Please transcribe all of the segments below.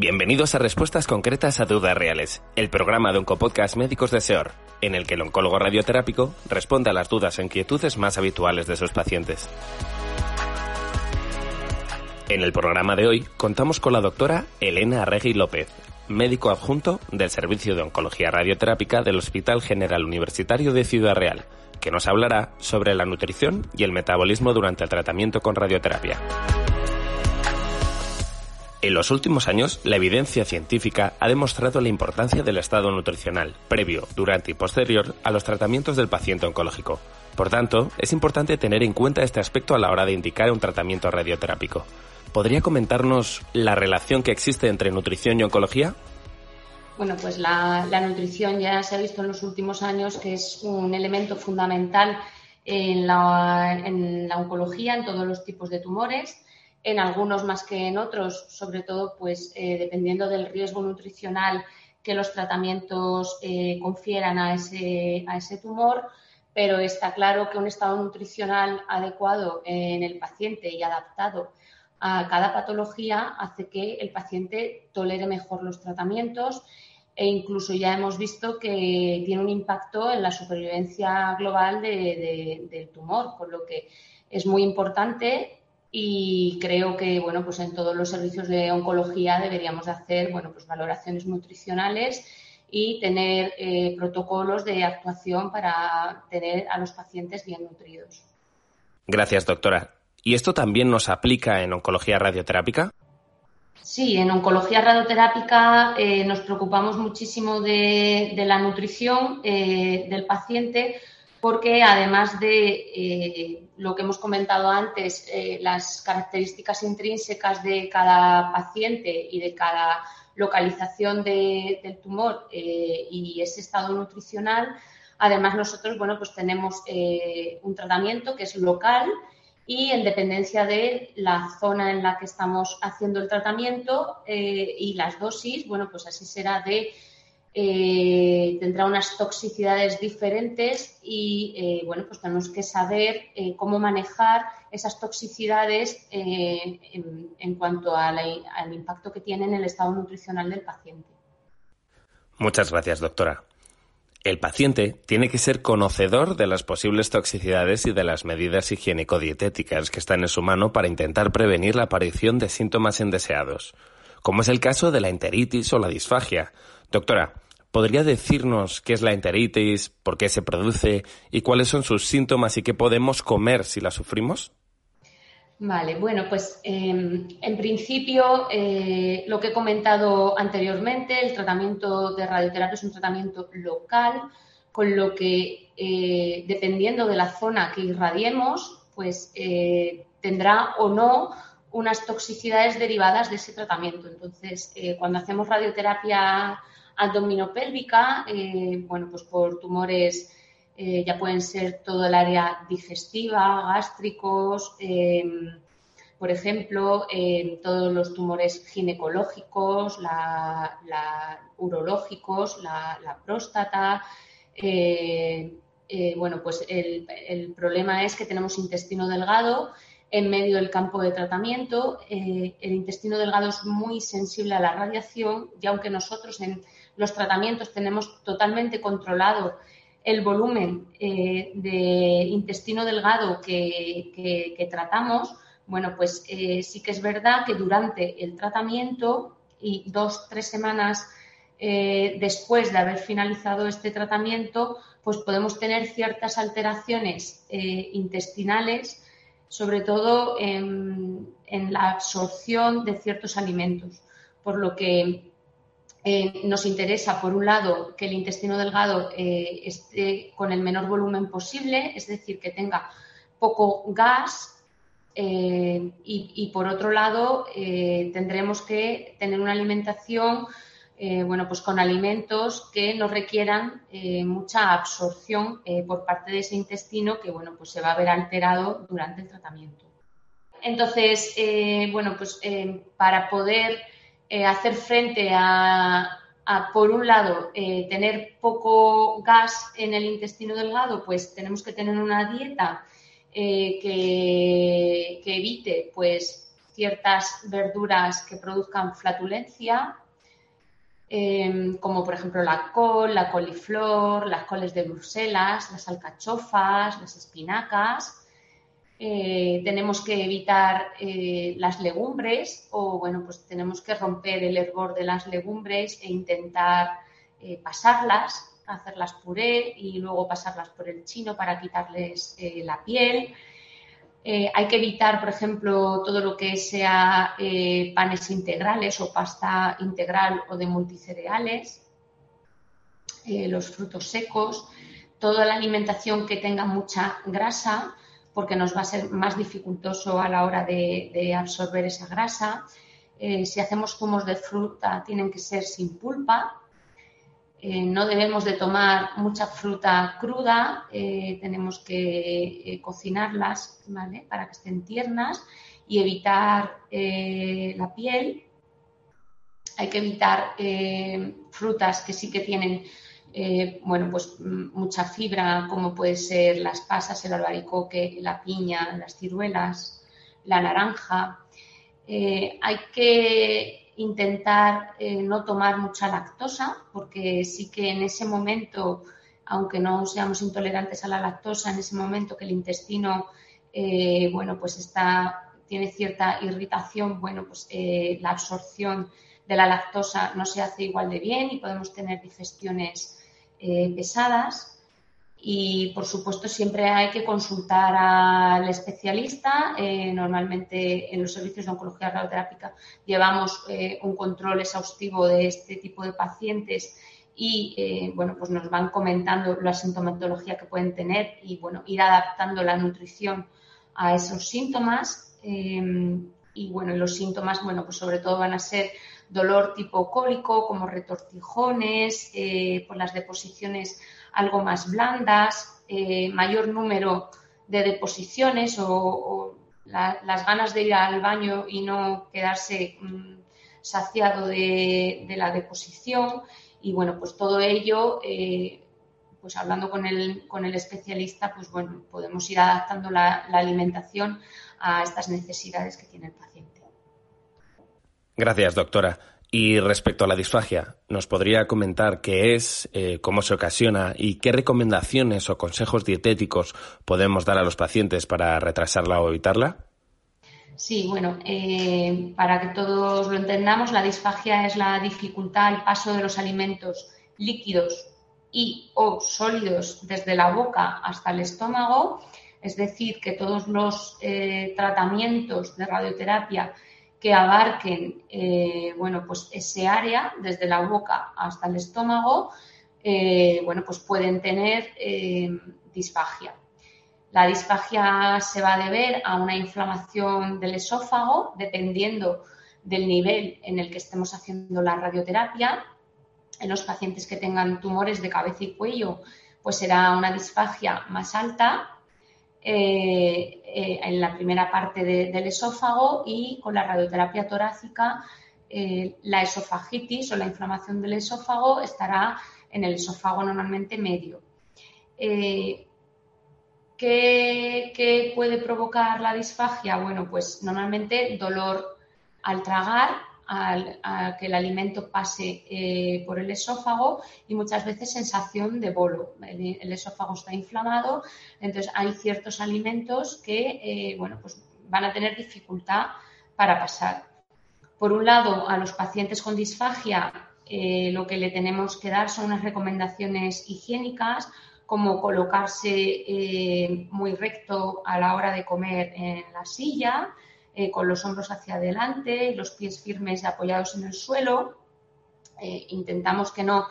Bienvenidos a Respuestas Concretas a Dudas Reales, el programa de Oncopodcast Médicos de SEOR, en el que el oncólogo radioterápico responde a las dudas e inquietudes más habituales de sus pacientes. En el programa de hoy contamos con la doctora Elena Arregui López, médico adjunto del Servicio de Oncología Radioterápica del Hospital General Universitario de Ciudad Real, que nos hablará sobre la nutrición y el metabolismo durante el tratamiento con radioterapia. En los últimos años, la evidencia científica ha demostrado la importancia del estado nutricional, previo, durante y posterior a los tratamientos del paciente oncológico. Por tanto, es importante tener en cuenta este aspecto a la hora de indicar un tratamiento radioterápico. ¿Podría comentarnos la relación que existe entre nutrición y oncología? Bueno, pues la, nutrición ya se ha visto en los últimos años que es un elemento fundamental en la oncología, en todos los tipos de tumores en algunos más que en otros, sobre todo pues eh, dependiendo del riesgo nutricional que los tratamientos eh, confieran a ese, a ese tumor, pero está claro que un estado nutricional adecuado en el paciente y adaptado a cada patología hace que el paciente tolere mejor los tratamientos e incluso ya hemos visto que tiene un impacto en la supervivencia global de, de, del tumor, por lo que es muy importante y creo que bueno pues en todos los servicios de oncología deberíamos de hacer bueno pues valoraciones nutricionales y tener eh, protocolos de actuación para tener a los pacientes bien nutridos. Gracias, doctora. ¿Y esto también nos aplica en oncología radioterápica? Sí, en oncología radioterápica eh, nos preocupamos muchísimo de, de la nutrición eh, del paciente porque además de eh, lo que hemos comentado antes, eh, las características intrínsecas de cada paciente y de cada localización de, del tumor eh, y ese estado nutricional, además nosotros, bueno, pues tenemos un tratamiento que es local y en dependencia de la zona en la que estamos haciendo el tratamiento y las dosis, bueno, pues así será de eh, tendrá unas toxicidades diferentes y eh, bueno, pues tenemos que saber eh, cómo manejar esas toxicidades en, cuanto al impacto que tiene en el estado nutricional del paciente. Muchas gracias, doctora. El paciente tiene que ser conocedor de las posibles toxicidades y de las medidas higiénico-dietéticas que están en su mano para intentar prevenir la aparición de síntomas indeseados, como es el caso de la enteritis o la disfagia. Doctora, ¿podría decirnos qué es la enteritis, por qué se produce y cuáles son sus síntomas y qué podemos comer si la sufrimos? Vale, bueno, pues eh, en principio eh, lo que he comentado anteriormente, el tratamiento de radioterapia es un tratamiento local, con lo que eh, dependiendo de la zona que irradiemos, pues eh, tendrá o no unas toxicidades derivadas de ese tratamiento. Entonces, cuando hacemos radioterapia abdominopélvica, eh, bueno, pues por tumores eh, ya pueden ser todo el área digestiva, gástricos, eh, por ejemplo, todos los tumores ginecológicos, la, urológicos, la, próstata. bueno, pues el, problema es que tenemos intestino delgado en medio del campo de tratamiento. Eh, el intestino delgado es muy sensible a la radiación y aunque nosotros en los tratamientos tenemos totalmente controlado el volumen eh, de intestino delgado que, tratamos, bueno, pues eh, sí que es verdad que durante el tratamiento y dos, tres semanas eh, después de haber finalizado este tratamiento, pues podemos tener ciertas alteraciones intestinales, sobre todo en, en, la absorción de ciertos alimentos, por lo que eh, nos interesa, por un lado, que el intestino delgado eh, esté con el menor volumen posible, es decir, que tenga poco gas y, por otro lado tendremos que tener una alimentación bueno, pues con alimentos que no requieran mucha absorción por parte de ese intestino que bueno, pues se va a ver alterado durante el tratamiento. Entonces, bueno, pues para poder hacer frente a, por un lado, eh, tener poco gas en el intestino delgado, pues tenemos que tener una dieta eh, que, evite pues, ciertas verduras que produzcan flatulencia, como por ejemplo la col, la coliflor, las coles de Bruselas, las alcachofas, las espinacas. Eh, tenemos que evitar eh, las legumbres o, bueno, pues tenemos que romper el hervor de las legumbres e intentar eh, pasarlas, hacerlas puré y luego pasarlas por el chino para quitarles la piel. hay que evitar, por ejemplo, todo lo que sea panes integrales o pasta integral o de multicereales, los frutos secos, toda la alimentación que tenga mucha grasa, porque nos va a ser más dificultoso a la hora de, absorber esa grasa. Eh, si hacemos zumos de fruta, tienen que ser sin pulpa. Eh, no debemos de tomar mucha fruta cruda, eh, tenemos que cocinarlas para que estén tiernas y evitar la piel. Hay que evitar frutas que sí que tienen eh, bueno, pues mm, mucha fibra, como puede ser las pasas, el albaricoque, la piña, las ciruelas, la naranja. Eh, hay que intentar eh, no tomar mucha lactosa, porque sí que en ese momento, aunque no seamos intolerantes a la lactosa, en ese momento que el intestino, bueno, pues está, tiene cierta irritación, bueno, pues la absorción de la lactosa no se hace igual de bien y podemos tener digestiones eh, pesadas. Y, por supuesto, siempre hay que consultar al especialista. Eh, normalmente en los servicios de oncología radioterápica llevamos eh, un control exhaustivo de este tipo de pacientes y, bueno, pues nos van comentando la sintomatología que pueden tener y, bueno, ir adaptando la nutrición a esos síntomas. y, bueno, los síntomas, bueno, pues sobre todo van a ser dolor tipo cólico, como retortijones, eh, por las deposiciones algo más blandas, eh, mayor número de deposiciones o, las ganas de ir al baño y no quedarse mm, saciado de, la deposición. Y bueno, pues todo ello, eh, pues hablando con el, con el especialista, pues bueno, podemos ir adaptando la alimentación a estas necesidades que tiene el paciente. Gracias, doctora. Y respecto a la disfagia, ¿nos podría comentar qué es, eh, cómo se ocasiona y qué recomendaciones o consejos dietéticos podemos dar a los pacientes para retrasarla o evitarla? Sí, bueno, eh, para que todos lo entendamos, la disfagia es la dificultad al paso de los alimentos líquidos y o sólidos desde la boca hasta el estómago, es decir, que todos los eh, tratamientos de radioterapia que abarquen eh, bueno, pues ese área, desde la boca hasta el estómago, eh, bueno, pues pueden tener eh, disfagia. La disfagia se va a deber a una inflamación del esófago, dependiendo del nivel en el que estemos haciendo la radioterapia. En los pacientes que tengan tumores de cabeza y cuello, pues será una disfagia más alta eh, en la primera parte del esófago y con la radioterapia torácica eh, la esofagitis o la inflamación del esófago estará en el esófago normalmente medio. ¿qué, puede provocar la disfagia? Bueno, pues normalmente dolor al tragar, a que el alimento pase eh, por el esófago y muchas veces sensación de bolo. El, esófago está inflamado, entonces hay ciertos alimentos que eh, bueno, pues van a tener dificultad para pasar. Por un lado, a los pacientes con disfagia eh, lo que le tenemos que dar son unas recomendaciones higiénicas como colocarse muy recto a la hora de comer en la silla, eh, con los hombros hacia adelante, los pies firmes y apoyados en el suelo. Eh, intentamos que no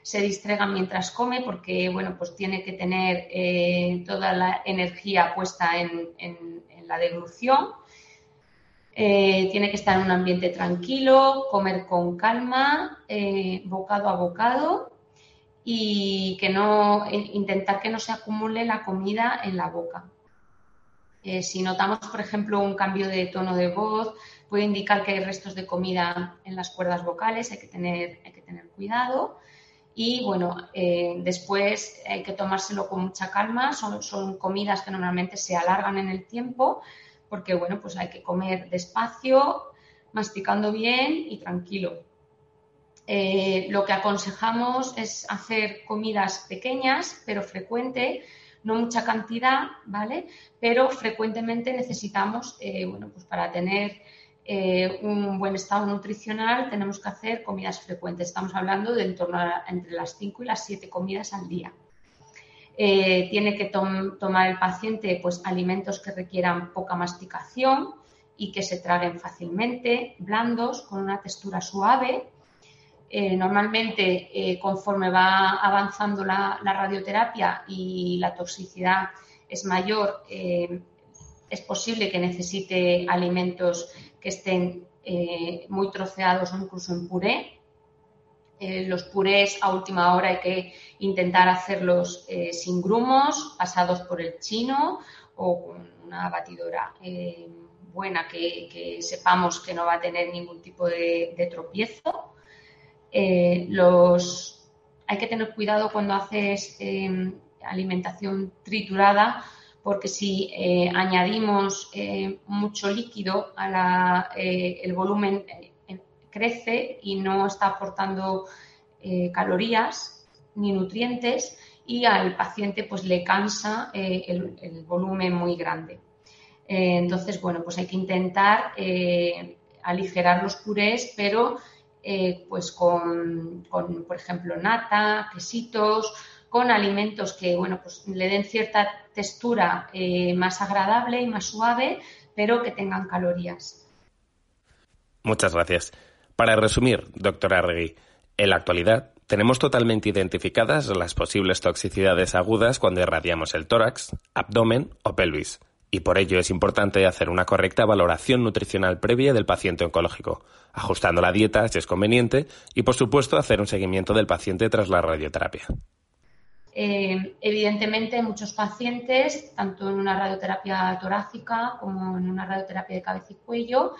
se distraiga mientras come porque, bueno, pues tiene que tener eh, toda la energía puesta en, la deglución. Tiene que estar en un ambiente tranquilo, comer con calma, bocado a bocado y que no intentar que no se acumule la comida en la boca. Si notamos, por ejemplo, un cambio de tono de voz, puede indicar que hay restos de comida en las cuerdas vocales, hay que tener, cuidado. Y bueno, eh, después hay que tomárselo con mucha calma. Son, son, comidas que normalmente se alargan en el tiempo porque bueno, pues hay que comer despacio, masticando bien y tranquilo. Eh, lo que aconsejamos es hacer comidas pequeñas pero frecuente, no mucha cantidad, ¿vale? Pero frecuentemente necesitamos, eh, bueno, pues para tener eh, un buen estado nutricional, tenemos que hacer comidas frecuentes. Estamos hablando de entre las 5 y las 7 comidas al día. Eh, tiene que tomar el paciente pues, alimentos que requieran poca masticación y que se traguen fácilmente, blandos, con una textura suave. Eh, normalmente, conforme va avanzando la, radioterapia y la toxicidad es mayor, es posible que necesite alimentos que estén eh, muy troceados o incluso en puré. Eh, los purés a última hora hay que intentar hacerlos eh, sin grumos, pasados por el chino o con una batidora buena que, sepamos que no va a tener ningún tipo de tropiezo. Los, hay que tener cuidado cuando haces alimentación triturada porque si eh, añadimos eh, mucho líquido, eh, el volumen crece y no está aportando calorías ni nutrientes y al paciente pues le cansa el, volumen muy grande. entonces, bueno, pues hay que intentar aligerar los purés, pero pues con, con, por ejemplo, nata, quesitos, con alimentos que bueno, pues le den cierta textura eh, más agradable y más suave, pero que tengan calorías. Muchas gracias. Para resumir, doctora Arregui, en la actualidad tenemos totalmente identificadas las posibles toxicidades agudas cuando irradiamos el tórax, abdomen o pelvis, y por ello es importante hacer una correcta valoración nutricional previa del paciente oncológico, ajustando la dieta si es conveniente y, por supuesto, hacer un seguimiento del paciente tras la radioterapia. Eh, evidentemente, muchos pacientes, tanto en una radioterapia torácica como en una radioterapia de cabeza y cuello,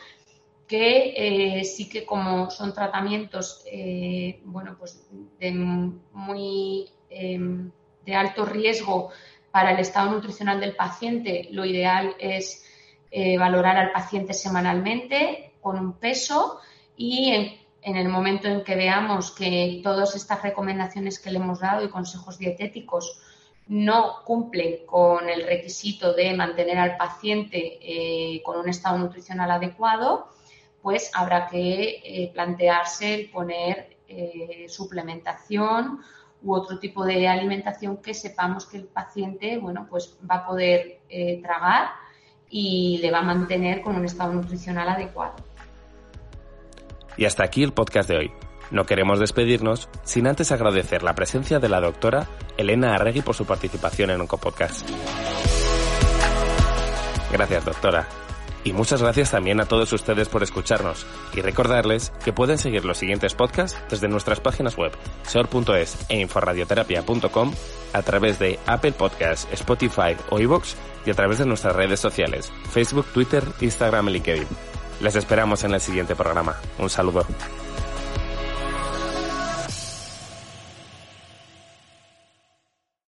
que eh, sí que como son tratamientos eh, bueno, pues de, muy, em, de alto riesgo para el estado nutricional del paciente, lo ideal es valorar al paciente semanalmente con un peso y en el momento en que veamos que todas estas recomendaciones que le hemos dado y consejos dietéticos no cumplen con el requisito de mantener al paciente eh, con un estado nutricional adecuado, pues habrá que eh, plantearse el poner eh, suplementación u otro tipo de alimentación que sepamos que el paciente bueno, pues va a poder tragar y le va a mantener con un estado nutricional adecuado. Y hasta aquí el podcast de hoy. No queremos despedirnos sin antes agradecer la presencia de la doctora Elena Arregui por su participación en Oncopodcast. Gracias, doctora. Y muchas gracias también a todos ustedes por escucharnos y recordarles que pueden seguir los siguientes podcasts desde nuestras páginas web sor.es e inforadioterapia.com a través de Apple Podcasts, Spotify o iVoox y a través de nuestras redes sociales Facebook, Twitter, Instagram y LinkedIn. Les esperamos en el siguiente programa. Un saludo.